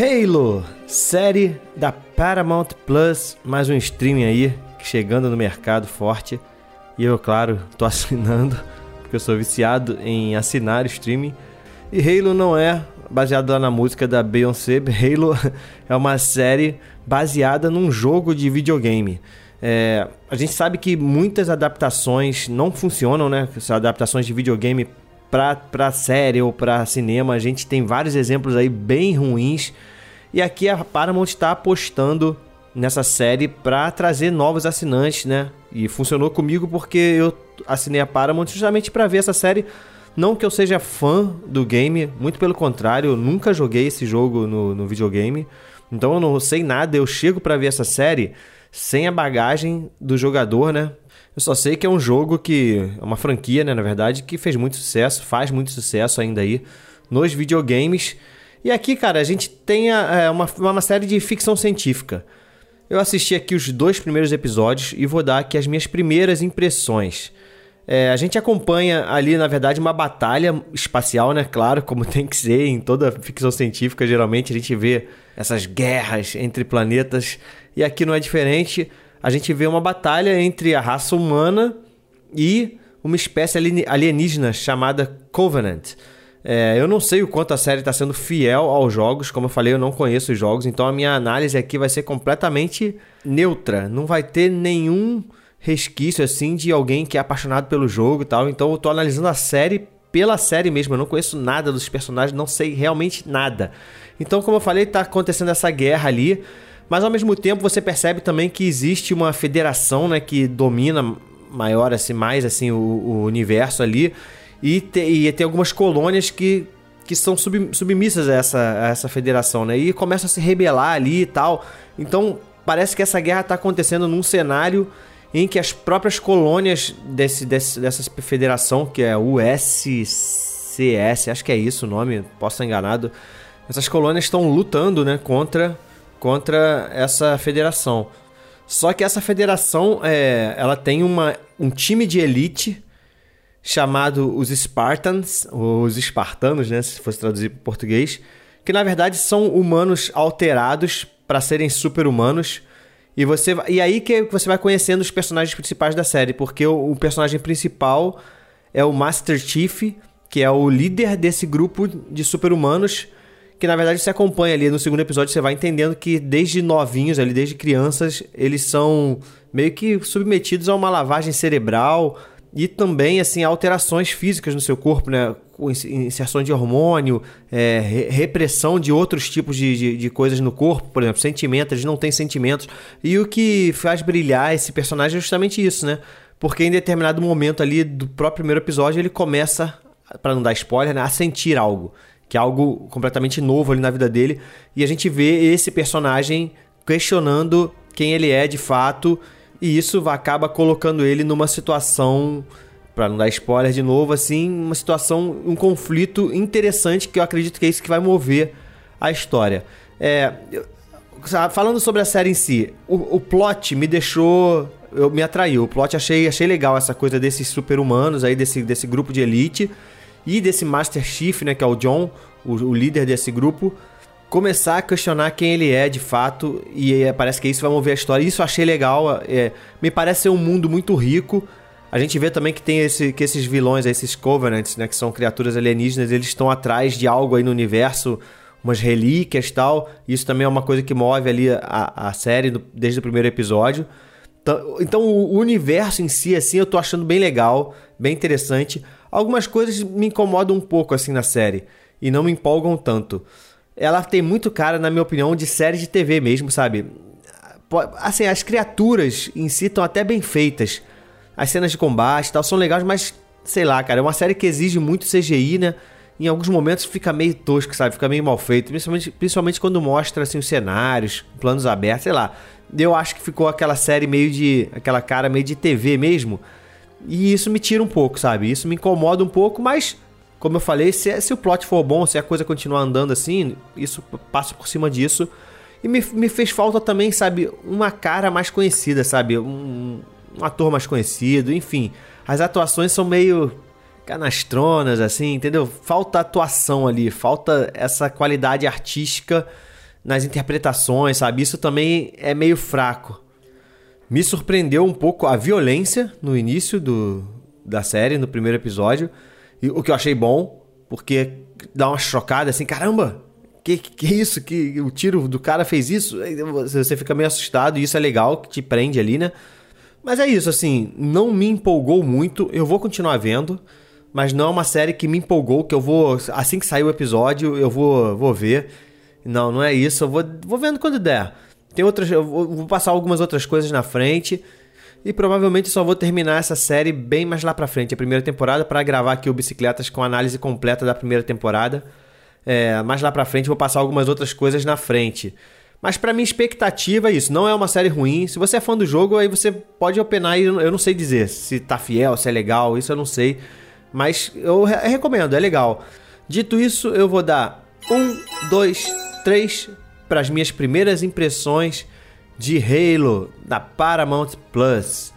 Halo, série da Paramount Plus, mais um streaming aí chegando no mercado forte. E eu, claro, tô assinando, porque eu sou viciado em assinar streaming. E Halo não é baseado lá na música da Beyoncé. Halo é uma série baseada num jogo de videogame. É, a gente sabe que muitas adaptações não funcionam, né? Adaptações de videogame para série ou para cinema. A gente tem vários exemplos aí bem ruins. E aqui a Paramount está apostando nessa série para trazer novos assinantes, né? E funcionou comigo porque eu assinei a Paramount justamente para ver essa série. Não que eu seja fã do game, muito pelo contrário, eu nunca joguei esse jogo no, no videogame. Então eu não sei nada, eu chego para ver essa série sem a bagagem do jogador, né? Eu só sei que é um jogo que. É uma franquia, né? Na verdade, que fez muito sucesso, faz muito sucesso ainda aí nos videogames. E aqui, cara, a gente tem é, uma, uma série de ficção científica. Eu assisti aqui os dois primeiros episódios e vou dar aqui as minhas primeiras impressões. É, a gente acompanha ali, na verdade, uma batalha espacial, né? Claro, como tem que ser em toda ficção científica, geralmente a gente vê essas guerras entre planetas e aqui não é diferente a gente vê uma batalha entre a raça humana e uma espécie alienígena chamada Covenant. É, eu não sei o quanto a série está sendo fiel aos jogos, como eu falei, eu não conheço os jogos, então a minha análise aqui vai ser completamente neutra. Não vai ter nenhum resquício assim de alguém que é apaixonado pelo jogo e tal. Então eu estou analisando a série pela série mesmo. Eu não conheço nada dos personagens, não sei realmente nada. Então, como eu falei, está acontecendo essa guerra ali. Mas ao mesmo tempo você percebe também que existe uma federação, né, que domina maior assim, mais assim o, o universo ali e, te, e, tem algumas colônias que, que são sub, submissas a essa, a essa federação, né? E começam a se rebelar ali e tal. Então parece que essa guerra está acontecendo num cenário em que as próprias colônias desse, desse, dessa federação, que é USCS, acho que é isso o nome, posso estar enganado, essas colônias estão lutando né, contra contra essa federação. Só que essa federação é, ela tem uma, um time de elite chamado os Spartans, os espartanos, né, se fosse traduzir para português, que na verdade são humanos alterados para serem super-humanos. E você e aí que você vai conhecendo os personagens principais da série, porque o, o personagem principal é o Master Chief, que é o líder desse grupo de super-humanos que na verdade se acompanha ali no segundo episódio, você vai entendendo que desde novinhos ali, desde crianças, eles são meio que submetidos a uma lavagem cerebral e também assim alterações físicas no seu corpo, né? Inserção de hormônio, é, repressão de outros tipos de, de, de, coisas no corpo, por exemplo, sentimentos, eles não têm sentimentos. E o que faz brilhar esse personagem é justamente isso, né? Porque em determinado momento ali do próprio primeiro episódio ele começa, para não dar spoiler, né, a sentir algo que é algo completamente novo ali na vida dele. E a gente vê esse personagem questionando quem ele é de fato, e isso acaba colocando ele numa situação, para não dar spoiler de novo, assim, uma situação, um conflito interessante que eu acredito que é isso que vai mover a história. É, falando sobre a série em si, o, o plot me deixou eu me atraiu. O plot achei, achei legal essa coisa desses super-humanos aí, desse, desse grupo de elite e desse Master Chief, né, que é o John, o, o líder desse grupo, começar a questionar quem ele é de fato e é, parece que isso vai mover a história. Isso eu achei legal. É, me parece ser um mundo muito rico. A gente vê também que tem esse, que esses vilões, esses Covenants, né, que são criaturas alienígenas, eles estão atrás de algo aí no universo, umas relíquias tal. Isso também é uma coisa que move ali a, a série do, desde o primeiro episódio. Então, então o universo em si, assim, eu tô achando bem legal, bem interessante. Algumas coisas me incomodam um pouco assim na série e não me empolgam tanto. Ela tem muito cara, na minha opinião, de série de TV mesmo, sabe? Assim, as criaturas em si estão até bem feitas. As cenas de combate e tal são legais, mas sei lá, cara, é uma série que exige muito CGI, né? em alguns momentos fica meio tosco, sabe? Fica meio mal feito, principalmente, principalmente quando mostra assim os cenários, planos abertos, sei lá. Eu acho que ficou aquela série meio de aquela cara meio de TV mesmo. E isso me tira um pouco, sabe? Isso me incomoda um pouco, mas como eu falei, se, se o plot for bom, se a coisa continuar andando assim, isso passa por cima disso. E me, me fez falta também, sabe, uma cara mais conhecida, sabe? Um, um ator mais conhecido, enfim. As atuações são meio canastronas, assim, entendeu? Falta atuação ali, falta essa qualidade artística nas interpretações, sabe? Isso também é meio fraco. Me surpreendeu um pouco a violência no início do, da série, no primeiro episódio, e, o que eu achei bom, porque dá uma chocada assim, caramba, que que isso? Que o tiro do cara fez isso? Você fica meio assustado e isso é legal, que te prende ali, né? Mas é isso, assim, não me empolgou muito, eu vou continuar vendo mas não é uma série que me empolgou, que eu vou. Assim que sair o episódio, eu vou, vou ver. Não, não é isso. Eu vou, vou vendo quando der. Tem outras. Eu vou passar algumas outras coisas na frente. E provavelmente só vou terminar essa série bem mais lá pra frente, a primeira temporada, para gravar aqui o Bicicletas com análise completa da primeira temporada. É, mais lá pra frente vou passar algumas outras coisas na frente. Mas para minha expectativa é isso, não é uma série ruim. Se você é fã do jogo, aí você pode opinar e eu não sei dizer se tá fiel, se é legal, isso eu não sei. Mas eu re recomendo, é legal. Dito isso, eu vou dar um, dois, três para as minhas primeiras impressões de Halo da Paramount Plus.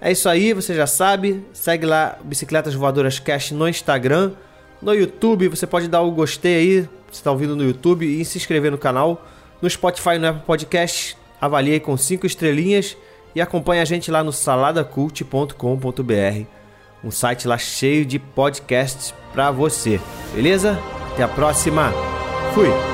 É isso aí, você já sabe. Segue lá Bicicletas Voadoras Cash no Instagram. No YouTube, você pode dar o gostei aí, você está ouvindo no YouTube, e se inscrever no canal. No Spotify no Apple Podcast, avalie com 5 estrelinhas e acompanhe a gente lá no saladacult.com.br um site lá cheio de podcasts para você. Beleza? Até a próxima. Fui.